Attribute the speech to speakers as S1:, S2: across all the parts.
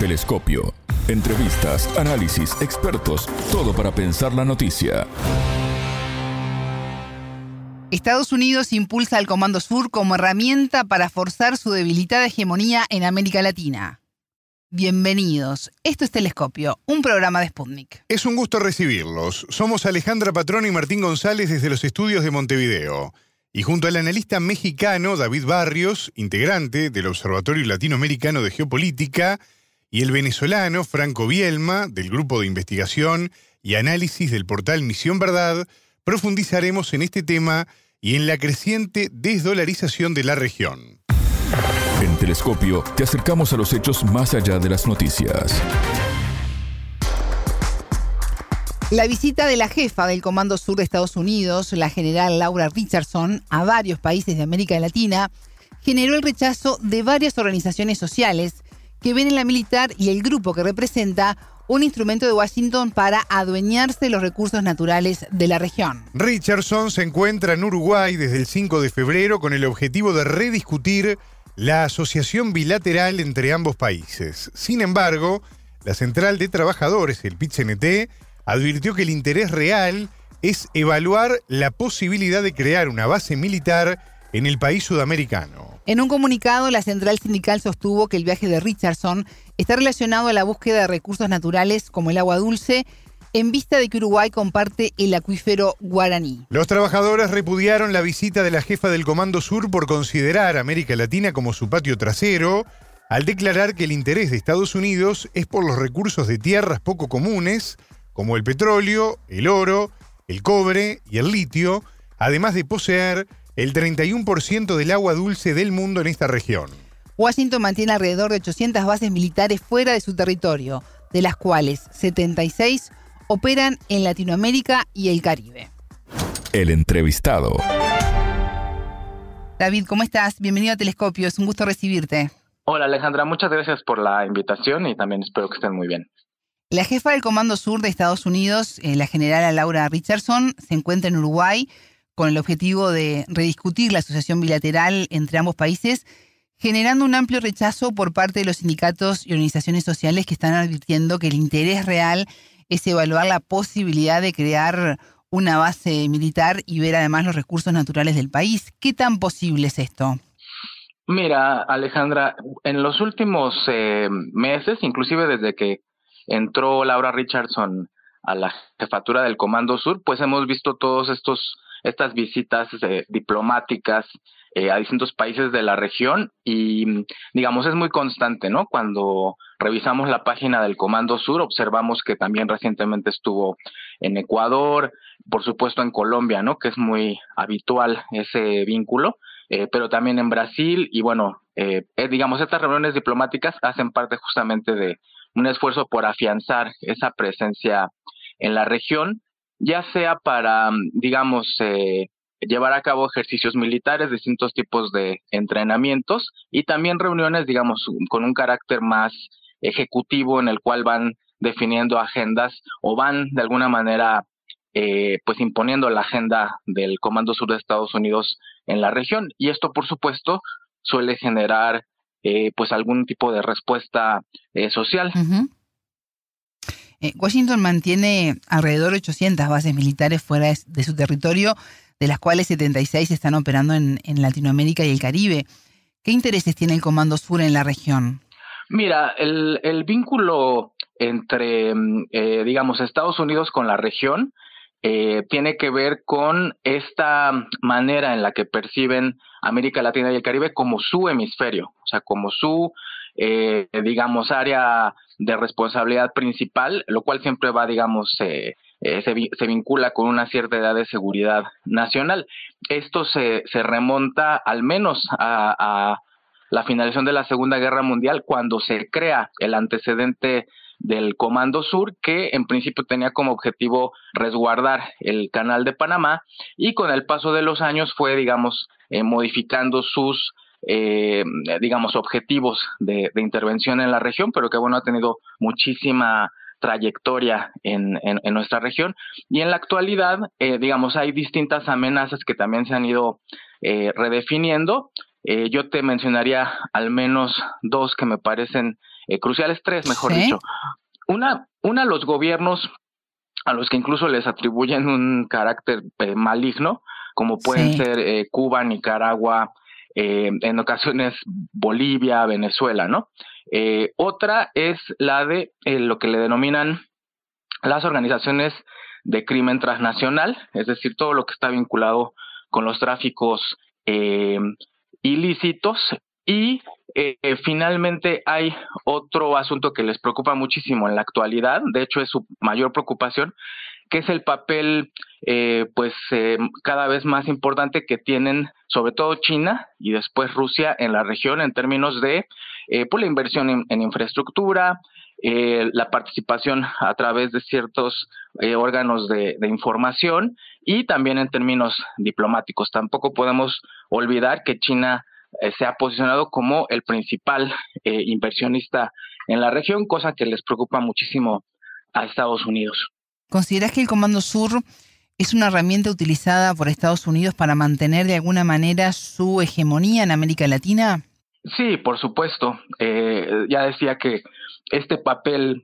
S1: Telescopio. Entrevistas, análisis, expertos, todo para pensar la noticia.
S2: Estados Unidos impulsa al Comando Sur como herramienta para forzar su debilitada hegemonía en América Latina. Bienvenidos. Esto es Telescopio, un programa de Sputnik.
S3: Es un gusto recibirlos. Somos Alejandra Patrón y Martín González desde los estudios de Montevideo. Y junto al analista mexicano David Barrios, integrante del Observatorio Latinoamericano de Geopolítica, y el venezolano Franco Bielma, del Grupo de Investigación y Análisis del portal Misión Verdad, profundizaremos en este tema y en la creciente desdolarización de la región.
S1: En Telescopio te acercamos a los hechos más allá de las noticias.
S2: La visita de la jefa del Comando Sur de Estados Unidos, la general Laura Richardson, a varios países de América Latina, generó el rechazo de varias organizaciones sociales que ven en la militar y el grupo que representa un instrumento de Washington para adueñarse de los recursos naturales de la región.
S3: Richardson se encuentra en Uruguay desde el 5 de febrero con el objetivo de rediscutir la asociación bilateral entre ambos países. Sin embargo, la Central de Trabajadores, el PIT-CNT, advirtió que el interés real es evaluar la posibilidad de crear una base militar en el país sudamericano.
S2: En un comunicado, la central sindical sostuvo que el viaje de Richardson está relacionado a la búsqueda de recursos naturales como el agua dulce, en vista de que Uruguay comparte el acuífero guaraní.
S3: Los trabajadores repudiaron la visita de la jefa del Comando Sur por considerar América Latina como su patio trasero, al declarar que el interés de Estados Unidos es por los recursos de tierras poco comunes, como el petróleo, el oro, el cobre y el litio, además de poseer el 31% del agua dulce del mundo en esta región.
S2: Washington mantiene alrededor de 800 bases militares fuera de su territorio, de las cuales 76 operan en Latinoamérica y el Caribe.
S1: El entrevistado.
S2: David, ¿cómo estás? Bienvenido a Telescopio, es un gusto recibirte.
S4: Hola Alejandra, muchas gracias por la invitación y también espero que estén muy bien.
S2: La jefa del Comando Sur de Estados Unidos, eh, la general Laura Richardson, se encuentra en Uruguay con el objetivo de rediscutir la asociación bilateral entre ambos países, generando un amplio rechazo por parte de los sindicatos y organizaciones sociales que están advirtiendo que el interés real es evaluar la posibilidad de crear una base militar y ver además los recursos naturales del país. ¿Qué tan posible es esto?
S4: Mira, Alejandra, en los últimos eh, meses, inclusive desde que entró Laura Richardson a la jefatura del Comando Sur, pues hemos visto todos estos estas visitas eh, diplomáticas eh, a distintos países de la región y digamos es muy constante, ¿no? Cuando revisamos la página del Comando Sur observamos que también recientemente estuvo en Ecuador, por supuesto en Colombia, ¿no? Que es muy habitual ese vínculo, eh, pero también en Brasil y bueno, digamos estas reuniones diplomáticas hacen parte justamente de un esfuerzo por afianzar esa presencia en la región, ya sea para, digamos, eh, llevar a cabo ejercicios militares, distintos tipos de entrenamientos y también reuniones, digamos, con un carácter más ejecutivo en el cual van definiendo agendas o van de alguna manera eh, pues imponiendo la agenda del Comando Sur de Estados Unidos en la región y esto por supuesto suele generar eh, pues algún tipo de respuesta eh, social.
S2: Eh, Washington mantiene alrededor de 800 bases militares fuera de, su territorio, de las cuales 76 están operando en, Latinoamérica y el Caribe. ¿Qué intereses tiene el Comando Sur en la región?
S4: Mira, el, vínculo entre, mm, digamos, Estados Unidos con la región eh, tiene que ver con esta manera en la que perciben América Latina y el Caribe como su hemisferio, o sea, como su, eh, digamos, área de responsabilidad principal, lo cual siempre va, digamos, eh, se, vincula con una cierta edad de seguridad nacional. Esto se, se remonta al menos a, a la finalización de la Segunda Guerra Mundial, cuando se crea el antecedente del Comando Sur, que en principio tenía como objetivo resguardar el canal de Panamá y con el paso de los años fue, digamos, eh, modificando sus, eh, digamos, objetivos de, intervención en la región, pero que, bueno, ha tenido muchísima trayectoria en, en, nuestra región. Y en la actualidad, eh, digamos, hay distintas amenazas que también se han ido redefiniendo. yo te mencionaría al menos dos que me parecen cruciales, tres, mejor dicho. Una, una, los gobiernos a los que incluso les atribuyen un carácter maligno, como pueden ser Cuba, Nicaragua, en ocasiones Bolivia, Venezuela, ¿no? otra es la de lo que le denominan las organizaciones de crimen transnacional, es decir, todo lo que está vinculado con los tráficos eh, ilícitos. Y eh, finalmente hay otro asunto que les preocupa muchísimo en la actualidad, de hecho es su mayor preocupación, que es el papel eh, pues cada vez más importante que tienen sobre todo China y después Rusia en la región en términos de pues, la inversión en infraestructura, eh, la participación a través de ciertos eh, órganos de, información y también en términos diplomáticos. Tampoco podemos olvidar que China eh, se ha posicionado como el principal inversionista en la región, cosa que les preocupa muchísimo a Estados Unidos.
S2: ¿Consideras que el Comando Sur es una herramienta utilizada por Estados Unidos para mantener de alguna manera su hegemonía en América Latina?
S4: Sí, por supuesto. ya decía que este papel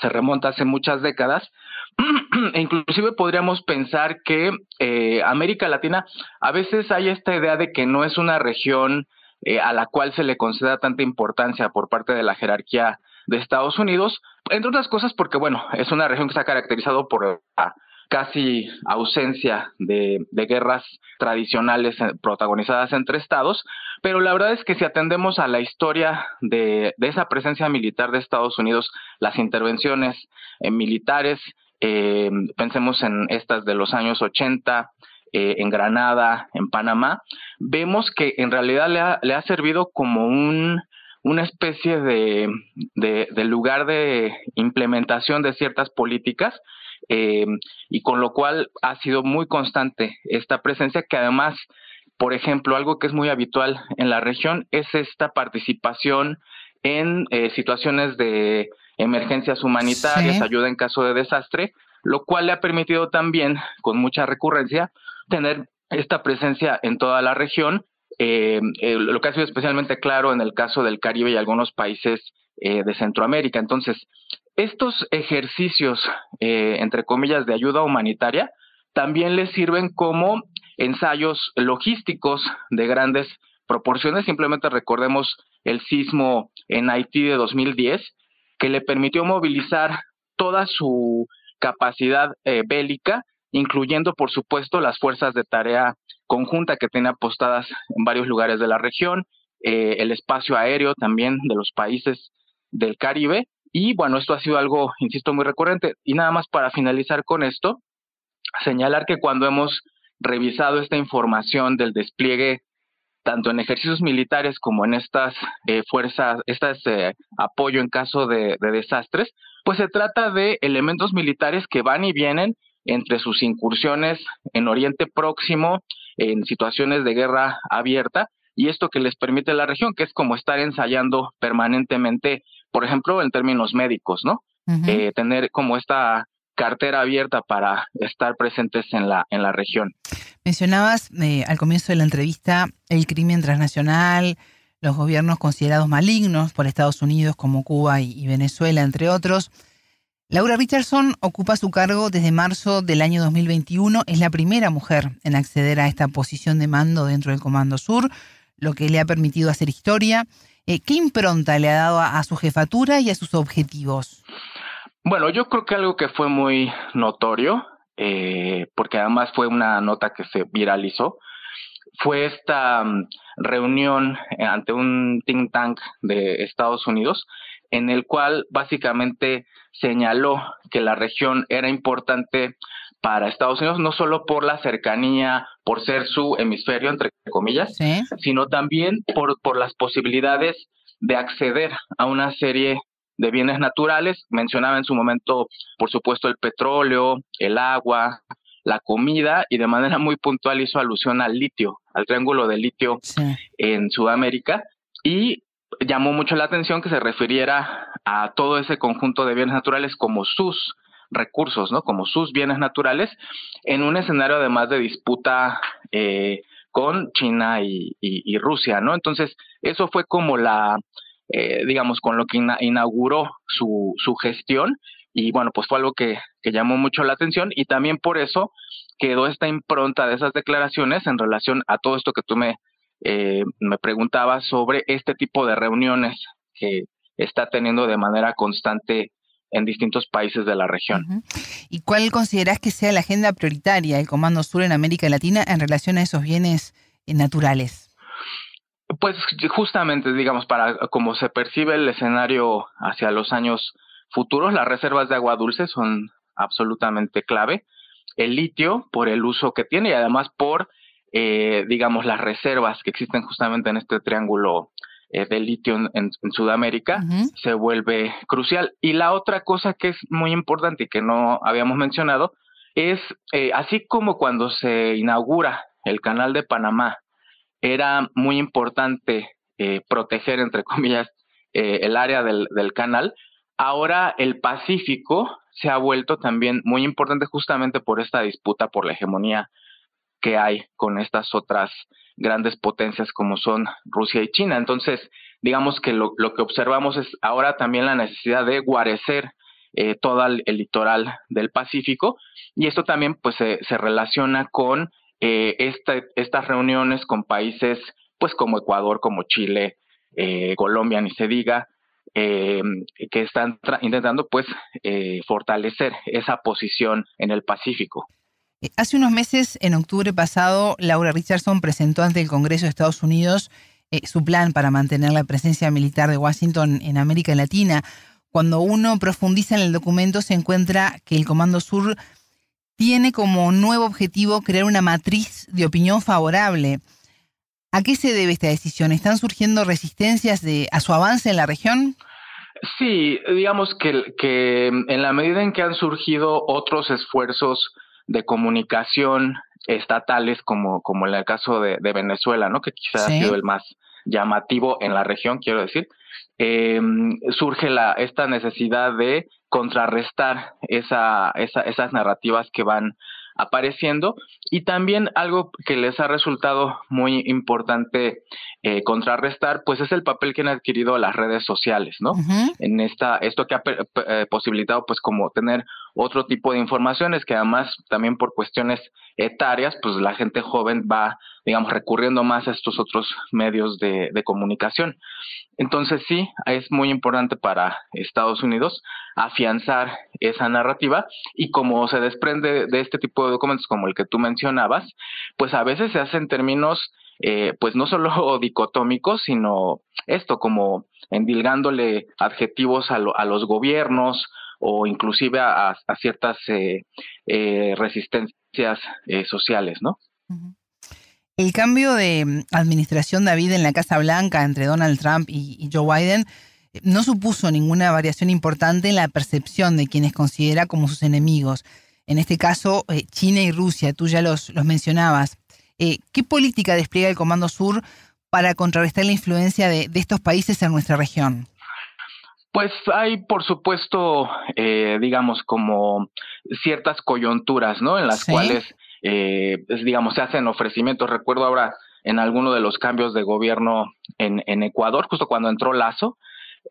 S4: se remonta hace muchas décadas. inclusive podríamos pensar que eh, América Latina a veces hay esta idea de que no es una región eh, a la cual se le conceda tanta importancia por parte de la jerarquía de Estados Unidos, entre otras cosas porque, bueno, es una región que está caracterizado por casi ausencia de, guerras tradicionales eh, protagonizadas entre estados, pero la verdad es que si atendemos a la historia de, esa presencia militar de Estados Unidos, las intervenciones eh, militares, eh, pensemos en estas de los años 80, en Granada, en Panamá, vemos que en realidad le ha, le ha servido como un, una especie de, de, lugar de implementación de ciertas políticas eh, y con lo cual ha sido muy constante esta presencia que además, por ejemplo, algo que es muy habitual en la región es esta participación en eh, situaciones de emergencias humanitarias, ayuda en caso de desastre, lo cual le ha permitido también, con mucha recurrencia, tener esta presencia en toda la región, eh, lo que ha sido especialmente claro en el caso del Caribe y algunos países de Centroamérica. Entonces, estos ejercicios, eh, entre comillas, de ayuda humanitaria, también les sirven como ensayos logísticos de grandes proporciones. Simplemente recordemos el sismo en Haití de 2010, que le permitió movilizar toda su capacidad eh, bélica, incluyendo, por supuesto, las fuerzas de tarea conjunta que tiene apostadas en varios lugares de la región, eh, el espacio aéreo también de los países del Caribe y bueno, esto ha sido algo, insisto, muy recurrente. Y nada más para finalizar con esto, señalar que cuando hemos revisado esta información del despliegue tanto en ejercicios militares como en estas eh, fuerzas, estas eh, apoyo en caso de, de, desastres, pues se trata de elementos militares que van y vienen entre sus incursiones en Oriente Próximo, en situaciones de guerra abierta, y esto que les permite la región, que es como estar ensayando permanentemente por ejemplo, en términos médicos, ¿no? Eh, tener como esta cartera abierta para estar presentes en la, en la región.
S2: Mencionabas eh, al comienzo de la entrevista el crimen transnacional, los gobiernos considerados malignos por Estados Unidos como Cuba y, Venezuela, entre otros. Laura Richardson ocupa su cargo desde marzo del año 2021. Es la primera mujer en acceder a esta posición de mando dentro del Comando Sur, lo que le ha permitido hacer historia. Eh, ¿Qué impronta le ha dado a, su jefatura y a sus objetivos?
S4: Bueno, yo creo que algo que fue muy notorio, eh, porque además fue una nota que se viralizó, fue esta mm, reunión ante un think tank de Estados Unidos en el cual básicamente señaló que la región era importante para Estados Unidos, no solo por la cercanía, por ser su hemisferio, entre comillas, sino también por, por las posibilidades de acceder a una serie de bienes naturales. Mencionaba en su momento, por supuesto, el petróleo, el agua, la comida y de manera muy puntual hizo alusión al litio, al triángulo de litio en Sudamérica. Y llamó mucho la atención que se refiriera a todo ese conjunto de bienes naturales como sus recursos, ¿no? Como sus bienes naturales, en un escenario además de disputa eh, con China y, Rusia, ¿no? Entonces, eso fue como la, eh, digamos, con lo que inauguró su, su gestión y bueno, pues fue algo que, que llamó mucho la atención y también por eso quedó esta impronta de esas declaraciones en relación a todo esto que tú me, eh, me preguntabas sobre este tipo de reuniones que está teniendo de manera constante en distintos países de la región.
S2: ¿Y cuál consideras que sea la agenda prioritaria del Comando Sur en América Latina en relación a esos bienes eh, naturales?
S4: Pues justamente, digamos, para como se percibe el escenario hacia los años futuros, las reservas de agua dulce son absolutamente clave. El litio, por el uso que tiene y además por, eh, digamos, las reservas que existen justamente en este triángulo eh, de litio en, Sudamérica, se vuelve crucial. Y la otra cosa que es muy importante y que no habíamos mencionado es, eh, así como cuando se inaugura el canal de Panamá, era muy importante eh, proteger, entre comillas, el área del, del canal, ahora el Pacífico se ha vuelto también muy importante justamente por esta disputa por la hegemonía que hay con estas otras grandes potencias como son Rusia y China. Entonces, digamos que lo, que observamos es ahora también la necesidad de guarecer eh, todo el, litoral del Pacífico y esto también pues se, relaciona con eh, estas reuniones con países pues como Ecuador, como Chile, eh, Colombia, ni se diga, que están intentando pues fortalecer esa posición en el Pacífico.
S2: Eh, hace unos meses, en octubre pasado, Laura Richardson presentó ante el Congreso de Estados Unidos eh, su plan para mantener la presencia militar de Washington en América Latina. Cuando uno profundiza en el documento se encuentra que el Comando Sur tiene como nuevo objetivo crear una matriz de opinión favorable. ¿A qué se debe esta decisión? ¿Están surgiendo resistencias a su avance en la región?
S4: Sí, digamos que en la medida en que han surgido otros esfuerzos de comunicación estatales como, como en el caso de, Venezuela, ¿no? Que quizás ha sido el más llamativo en la región, quiero decir, eh, surge la, esta necesidad de contrarrestar esa, esa, esas narrativas que van apareciendo y también algo que les ha resultado muy importante eh, contrarrestar pues es el papel que han adquirido las redes sociales no en esta esto que ha eh, posibilitado pues como tener otro tipo de informaciones que además también por cuestiones etarias pues la gente joven va digamos recurriendo más a estos otros medios de, de comunicación. Entonces sí es muy importante para Estados Unidos afianzar esa narrativa y como se desprende de este tipo de documentos como el que tú mencionabas, pues a veces se hacen términos eh, pues no solo dicotómicos, sino esto como endilgándole adjetivos a, a los gobiernos o inclusive a, ciertas eh, eh, resistencias sociales, ¿no?
S2: El cambio de administración David en la Casa Blanca entre Donald Trump y Joe Biden no supuso ninguna variación importante en la percepción de quienes considera como sus enemigos. En este caso, eh, China y Rusia, tú ya los, mencionabas. Eh, ¿Qué política despliega el Comando Sur para contrarrestar la influencia de, estos países en nuestra región?
S4: Pues hay, por supuesto, eh, digamos, como ciertas coyunturas, ¿no? En las cuales, digamos, se hacen ofrecimientos. Recuerdo ahora en alguno de los cambios de gobierno en, en Ecuador, justo cuando entró Lazo,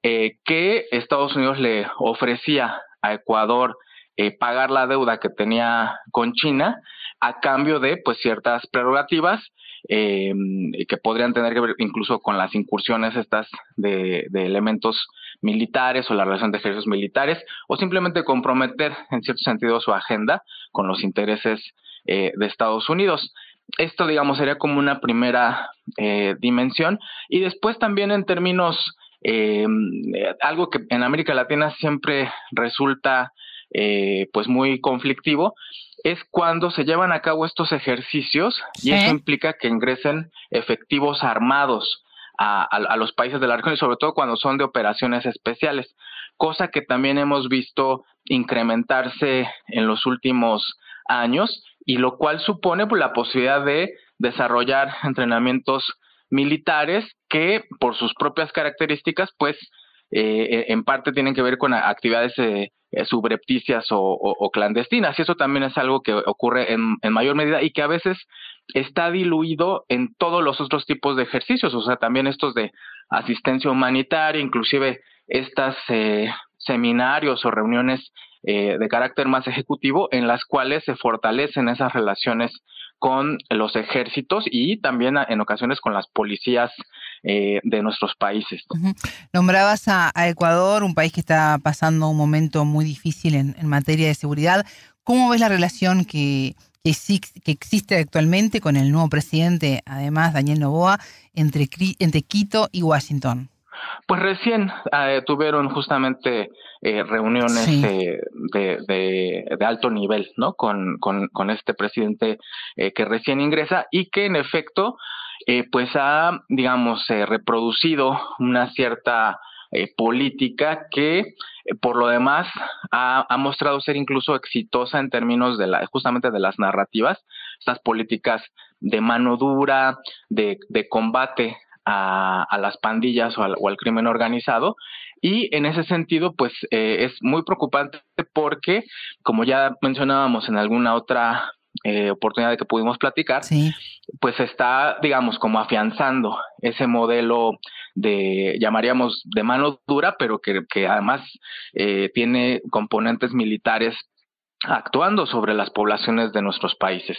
S4: eh, que Estados Unidos le ofrecía a Ecuador eh, pagar la deuda que tenía con China a cambio de pues ciertas prerrogativas eh, que podrían tener que ver incluso con las incursiones estas de, elementos militares o la relación de ejércitos militares o simplemente comprometer en cierto sentido su agenda con los intereses de Estados Unidos. Esto, digamos, sería como una primera dimensión y después también en términos eh, algo que en América Latina siempre resulta eh, pues muy conflictivo es cuando se llevan a cabo estos ejercicios y eso implica que ingresen efectivos armados a, a, los países de la región y sobre todo cuando son de operaciones especiales, cosa que también hemos visto incrementarse en los últimos años y lo cual supone pues, la posibilidad de desarrollar entrenamientos militares que por sus propias características pues eh, en parte tienen que ver con actividades eh, eh, subrepticias o, clandestinas. Y eso también es algo que ocurre en, mayor medida y que a veces está diluido en todos los otros tipos de ejercicios, o sea, también estos de asistencia humanitaria, inclusive estas seminarios o reuniones de carácter más ejecutivo en las cuales se fortalecen esas relaciones con los ejércitos y también en ocasiones con las policías eh, de nuestros países.
S2: Nombrabas a, Ecuador, un país que está pasando un momento muy difícil en, materia de seguridad. ¿Cómo ves la relación que, que, existe actualmente con el nuevo presidente, además Daniel Novoa, entre, entre Quito y Washington?
S4: Pues recién eh, tuvieron justamente eh, reuniones de, alto nivel, ¿no? Con, con, este presidente eh, que recién ingresa y que en efecto, pues ha, digamos, reproducido una cierta política que por lo demás ha, ha, mostrado ser incluso exitosa en términos de la, justamente de las narrativas, estas políticas de mano dura, de, de combate a, las pandillas o al, crimen organizado. Y en ese sentido, pues eh, es muy preocupante porque, como ya mencionábamos en alguna otra eh, oportunidad de que pudimos platicar, pues está, digamos, como afianzando ese modelo de, llamaríamos, de mano dura, pero que, que además eh, tiene componentes militares actuando sobre las poblaciones de nuestros países.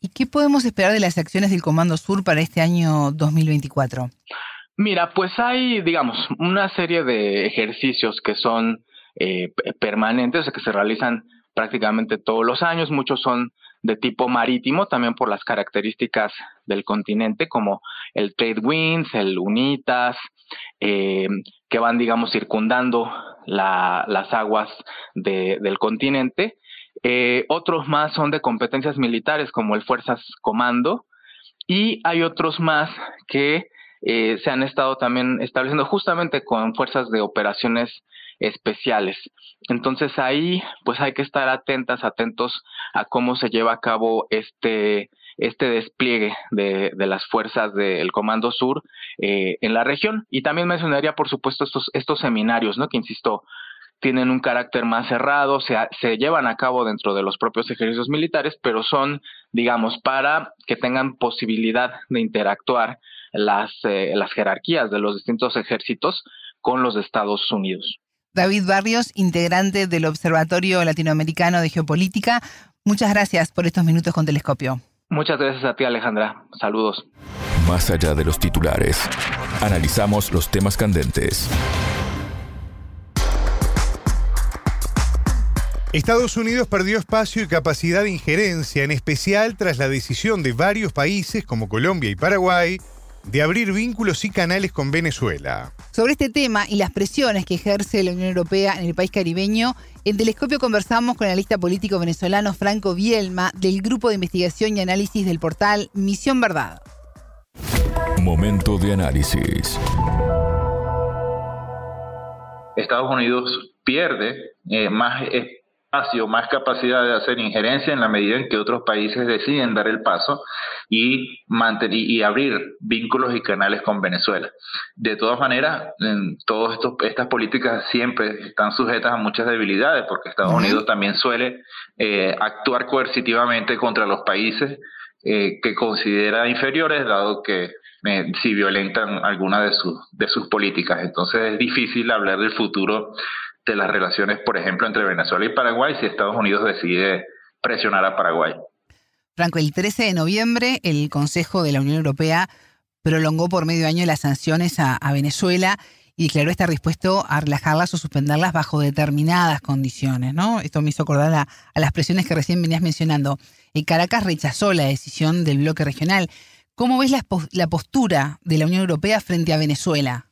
S2: ¿Y qué podemos esperar de las acciones del Comando Sur para este año 2024?
S4: Mira, pues hay, digamos, una serie de ejercicios que son eh, permanentes, que se realizan prácticamente todos los años. Muchos son de tipo marítimo, también por las características del continente, como el Trade Winds, el UNITAS, eh, que van, digamos, circundando las aguas del continente. Eh, otros más son de competencias militares, como el Fuerzas Comando, y hay otros más que eh, se han estado también estableciendo justamente con fuerzas de operaciones especiales. Entonces ahí pues hay que estar atentas, atentos a cómo se lleva a cabo este, este despliegue de, las fuerzas del Comando Sur eh, en la región. Y también mencionaría, por supuesto, estos, estos seminarios, ¿no? Que insisto, tienen un carácter más cerrado, se, se llevan a cabo dentro de los propios ejercicios militares, pero son, digamos, para que tengan posibilidad de interactuar las, eh, las jerarquías de los distintos ejércitos con los Estados Unidos.
S2: David Barrios, integrante del Observatorio Latinoamericano de Geopolítica, muchas gracias por estos minutos con Telescopio.
S4: Muchas gracias a ti, Alejandra. Saludos.
S1: Más allá de los titulares, analizamos los temas candentes
S3: Estados Unidos perdió espacio y capacidad de injerencia, en especial tras la decisión de varios países como Colombia y Paraguay de abrir vínculos y canales con Venezuela.
S2: Sobre este tema y las presiones que ejerce la Unión Europea en el país caribeño, en Telescopio conversamos con el analista político venezolano Franco Bielma del Grupo de Investigación y Análisis del portal Misión Verdad.
S1: Momento de análisis.
S5: Estados Unidos pierde eh, más espacio, más capacidad de hacer injerencia en la medida en que otros países deciden dar el paso y, mantener, y abrir vínculos y canales con Venezuela. De todas maneras, en todas estas políticas siempre están sujetas a muchas debilidades porque Estados Unidos también suele eh, actuar coercitivamente contra los países eh, que considera inferiores, dado que eh, si violentan alguna de sus, de sus políticas. Entonces es difícil hablar del futuro de las relaciones, por ejemplo, entre Venezuela y Paraguay si Estados Unidos decide presionar a Paraguay.
S2: Franco, el 13 de noviembre el Consejo de la Unión Europea prolongó por medio año las sanciones a, Venezuela y declaró estar dispuesto a relajarlas o suspenderlas bajo determinadas condiciones, ¿no? Esto me hizo acordar a, las presiones que recién venías mencionando. El Caracas rechazó la decisión del bloque regional. ¿Cómo ves la postura de la Unión Europea frente a Venezuela?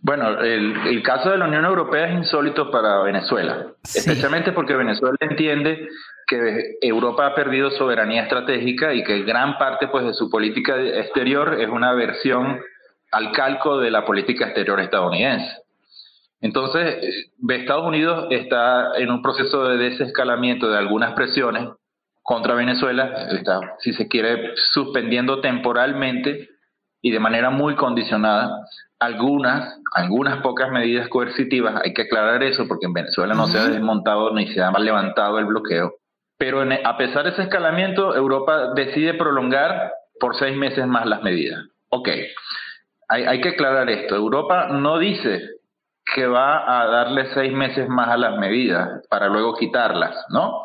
S5: Bueno, el, caso de la Unión Europea es insólito para Venezuela, especialmente porque Venezuela entiende que Europa ha perdido soberanía estratégica y que gran parte pues, de su política exterior es una versión al calco de la política exterior estadounidense. Entonces, Estados Unidos está en un proceso de desescalamiento de algunas presiones contra Venezuela, está, si se quiere, suspendiendo temporalmente y de manera muy condicionada algunas, algunas pocas medidas coercitivas, hay que aclarar eso porque en Venezuela no se ha desmontado ni se ha levantado el bloqueo, pero a pesar de ese escalamiento, Europa decide prolongar por seis meses más las medidas. Ok, hay, hay que aclarar esto, Europa no dice que va a darle seis meses más a las medidas para luego quitarlas, ¿no?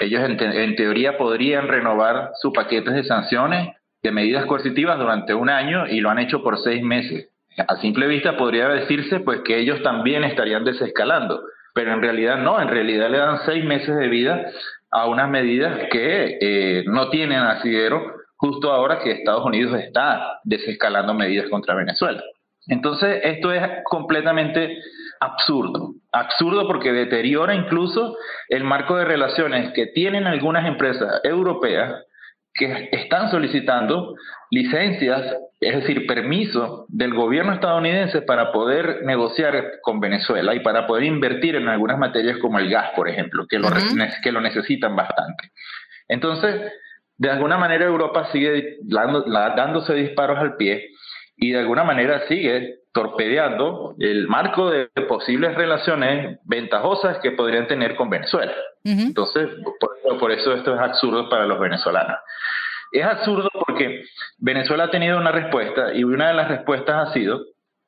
S5: Ellos en, teoría podrían renovar sus paquetes de sanciones de medidas coercitivas durante un año y lo han hecho por seis meses. A simple vista podría decirse pues que ellos también estarían desescalando, pero en realidad no, en realidad le dan seis meses de vida a unas medidas que eh, no tienen asidero justo ahora que Estados Unidos está desescalando medidas contra Venezuela. Entonces, esto es completamente absurdo. Absurdo porque deteriora incluso el marco de relaciones que tienen algunas empresas europeas que están solicitando licencias, es decir, permiso del gobierno estadounidense para poder negociar con Venezuela y para poder invertir en algunas materias como el gas, por ejemplo, que lo, que lo necesitan bastante. Entonces, de alguna manera Europa sigue dándose disparos al pie y de alguna manera sigue torpedeando el marco de posibles relaciones ventajosas que podrían tener con Venezuela. Entonces, por, eso esto es absurdo para los venezolanos. Es absurdo porque Venezuela ha tenido una respuesta y una de las respuestas ha sido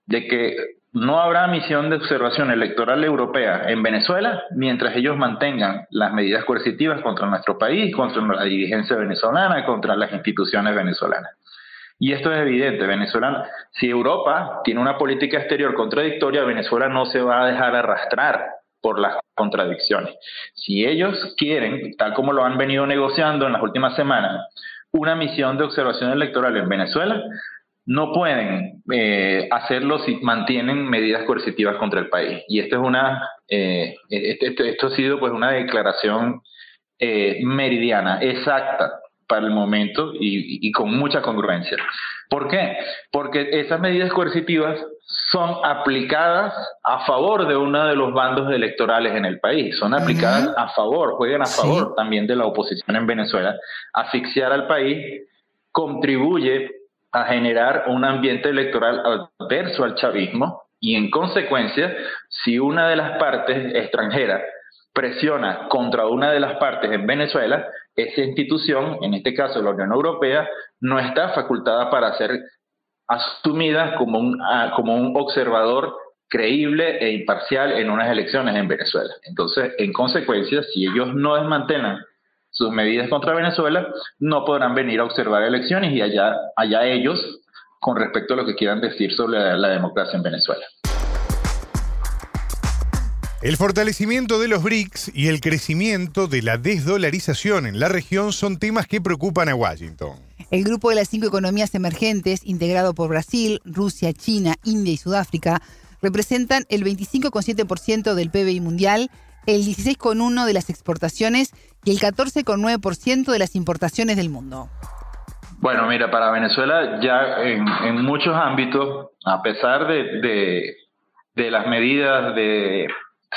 S5: de que no habrá misión de observación electoral europea en Venezuela mientras ellos mantengan las medidas coercitivas contra nuestro país, contra la dirigencia venezolana, contra las instituciones venezolanas. Y esto es evidente, Venezuela, si Europa tiene una política exterior contradictoria, Venezuela no se va a dejar arrastrar por las contradicciones. Si ellos quieren, tal como lo han venido negociando en las últimas semanas, una misión de observación electoral en Venezuela, no pueden eh, hacerlo si mantienen medidas coercitivas contra el país. Y esto es una, eh, este, esto, ha sido pues una declaración eh, meridiana, exacta para el momento y, con mucha congruencia. ¿Por qué? Porque esas medidas coercitivas son aplicadas a favor de uno de los bandos electorales en el país, son aplicadas a favor, juegan a favor también de la oposición en Venezuela. Asfixiar al país contribuye a generar un ambiente electoral adverso al chavismo y en consecuencia, si una de las partes extranjeras presiona contra una de las partes en Venezuela, esa institución, en este caso la Unión Europea, no está facultada para ser asumida como un, ah, como un observador creíble e imparcial en unas elecciones en Venezuela. Entonces, en consecuencia, si ellos no desmantelan sus medidas contra Venezuela, no podrán venir a observar elecciones y allá, allá ellos con respecto a lo que quieran decir sobre la democracia en Venezuela.
S3: El fortalecimiento de los BRICS y el crecimiento de la desdolarización en la región son temas que preocupan a Washington.
S2: El grupo de las cinco economías emergentes, integrado por Brasil, Rusia, China, India y Sudáfrica, representan el 25,7% del PBI mundial, el 16,1% de las exportaciones y el 14,9% de las importaciones del mundo.
S5: Bueno, mira, para Venezuela ya en, muchos ámbitos, a pesar de, de las medidas de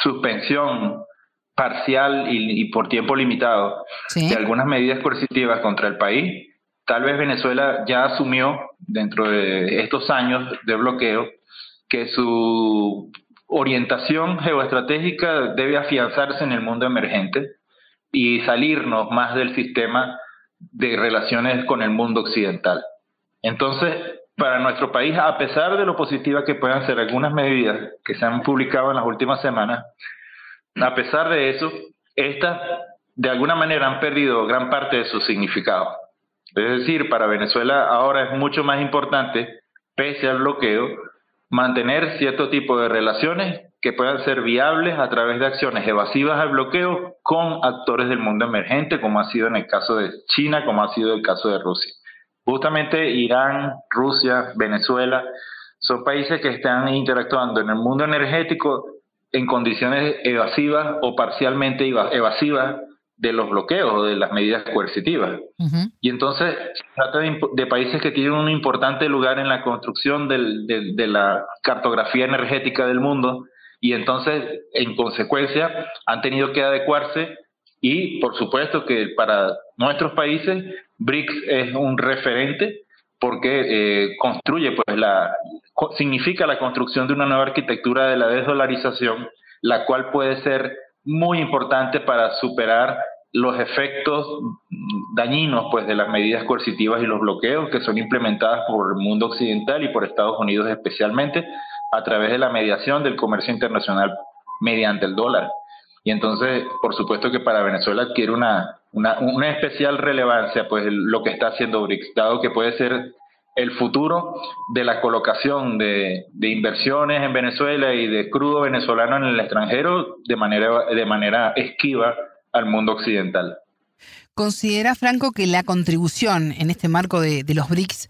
S5: suspensión parcial y, por tiempo limitado de algunas medidas coercitivas contra el país, tal vez Venezuela ya asumió dentro de estos años de bloqueo que su orientación geoestratégica debe afianzarse en el mundo emergente y salirnos más del sistema de relaciones con el mundo occidental. Entonces, para nuestro país, a pesar de lo positiva que puedan ser algunas medidas que se han publicado en las últimas semanas, a pesar de eso, estas de alguna manera han perdido gran parte de su significado. Es decir, para Venezuela ahora es mucho más importante, pese al bloqueo, mantener cierto tipo de relaciones que puedan ser viables a través de acciones evasivas al bloqueo con actores del mundo emergente, como ha sido en el caso de China, como ha sido el caso de Rusia. Justamente Irán, Rusia, Venezuela son países que están interactuando en el mundo energético en condiciones evasivas o parcialmente evasivas de los bloqueos o de las medidas coercitivas. Y entonces se trata de, países que tienen un importante lugar en la construcción de la cartografía energética del mundo y entonces, en consecuencia, han tenido que adecuarse y, por supuesto, que para nuestros países BRICS es un referente porque eh, construye, pues la, significa la construcción de una nueva arquitectura de la desdolarización, la cual puede ser muy importante para superar los efectos dañinos pues de las medidas coercitivas y los bloqueos que son implementadas por el mundo occidental y por Estados Unidos especialmente a través de la mediación del comercio internacional mediante el dólar. Y entonces, por supuesto que para Venezuela adquiere una, una, una especial relevancia pues lo que está haciendo BRICS, dado que puede ser el futuro de la colocación de, de, inversiones en Venezuela y de crudo venezolano en el extranjero de manera, de manera esquiva al mundo occidental.
S2: ¿Considera, Franco, que la contribución en este marco de, los BRICS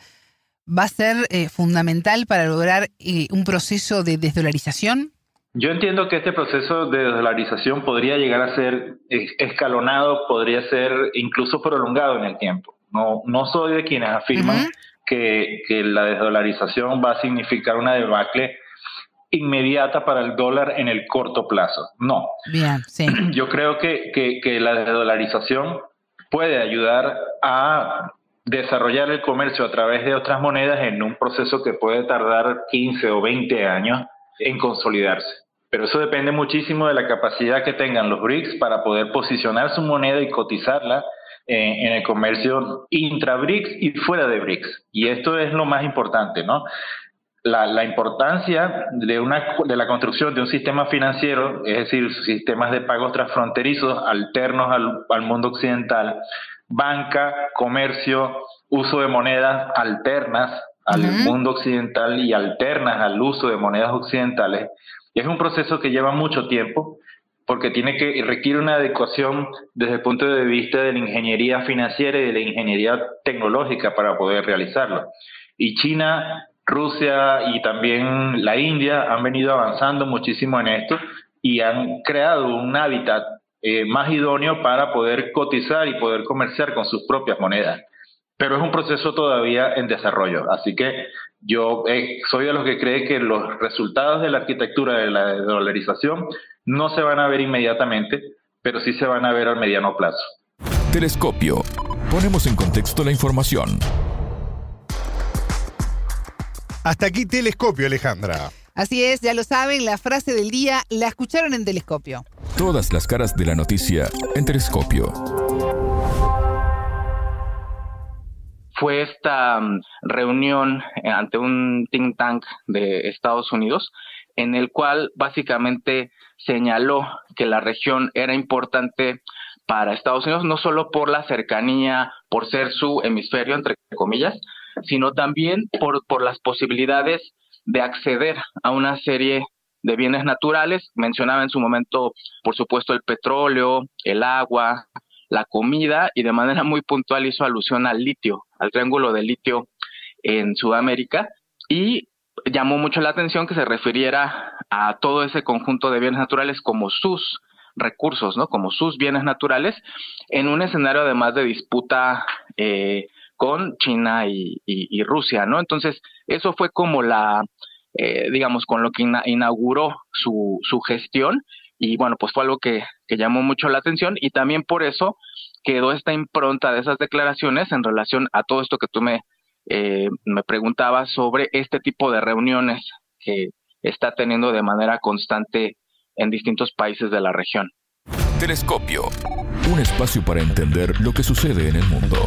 S2: va a ser eh, fundamental para lograr eh, un proceso de desdolarización?
S5: Yo entiendo que este proceso de desdolarización podría llegar a ser escalonado, podría ser incluso prolongado en el tiempo. No, no soy de quienes afirman que, que, la desdolarización va a significar una debacle inmediata para el dólar en el corto plazo. No.
S2: Bien, sí.
S5: Yo creo que, que, que la desdolarización puede ayudar a desarrollar el comercio a través de otras monedas en un proceso que puede tardar 15 o 20 años en consolidarse. Pero eso depende muchísimo de la capacidad que tengan los BRICS para poder posicionar su moneda y cotizarla en, el comercio intra-BRICS y fuera de BRICS. Y esto es lo más importante, ¿no? La, importancia de, una, de la construcción de un sistema financiero, es decir, sistemas de pagos transfronterizos alternos al, mundo occidental, banca, comercio, uso de monedas alternas al mundo occidental y alternas al uso de monedas occidentales. Y es un proceso que lleva mucho tiempo porque tiene que requiere una adecuación desde el punto de vista de la ingeniería financiera y de la ingeniería tecnológica para poder realizarlo. Y China Rusia y también la India han venido avanzando muchísimo en esto y han creado un hábitat eh, más idóneo para poder cotizar y poder comerciar con sus propias monedas. Pero es un proceso todavía en desarrollo, así que yo eh, soy de los que cree que los resultados de la arquitectura de la dolarización no se van a ver inmediatamente, pero sí se van a ver al mediano plazo.
S1: Telescopio. Ponemos en contexto la información.
S3: Hasta aquí Telescopio, Alejandra.
S2: Así es, ya lo saben, la frase del día la escucharon en Telescopio.
S1: Todas las caras de la noticia en Telescopio.
S4: Fue esta mm, reunión ante un think tank de Estados Unidos en el cual básicamente señaló que la región era importante para Estados Unidos, no solo por la cercanía, por ser su hemisferio, entre comillas, sino también por, por las posibilidades de acceder a una serie de bienes naturales. Mencionaba en su momento, por supuesto, el petróleo, el agua, la comida y de manera muy puntual hizo alusión al litio, al triángulo de litio en Sudamérica y llamó mucho la atención que se refiriera a todo ese conjunto de bienes naturales como sus recursos, ¿no? Como sus bienes naturales en un escenario además de disputa eh, con China y, Rusia, ¿no? Entonces, eso fue como la, eh, digamos, con lo que inauguró su, su gestión y bueno, pues fue algo que, llamó mucho la atención y también por eso quedó esta impronta de esas declaraciones en relación a todo esto que tú me, eh, me preguntabas sobre este tipo de reuniones que está teniendo de manera constante en distintos países de la región.
S1: Telescopio, un espacio para entender lo que sucede en el mundo.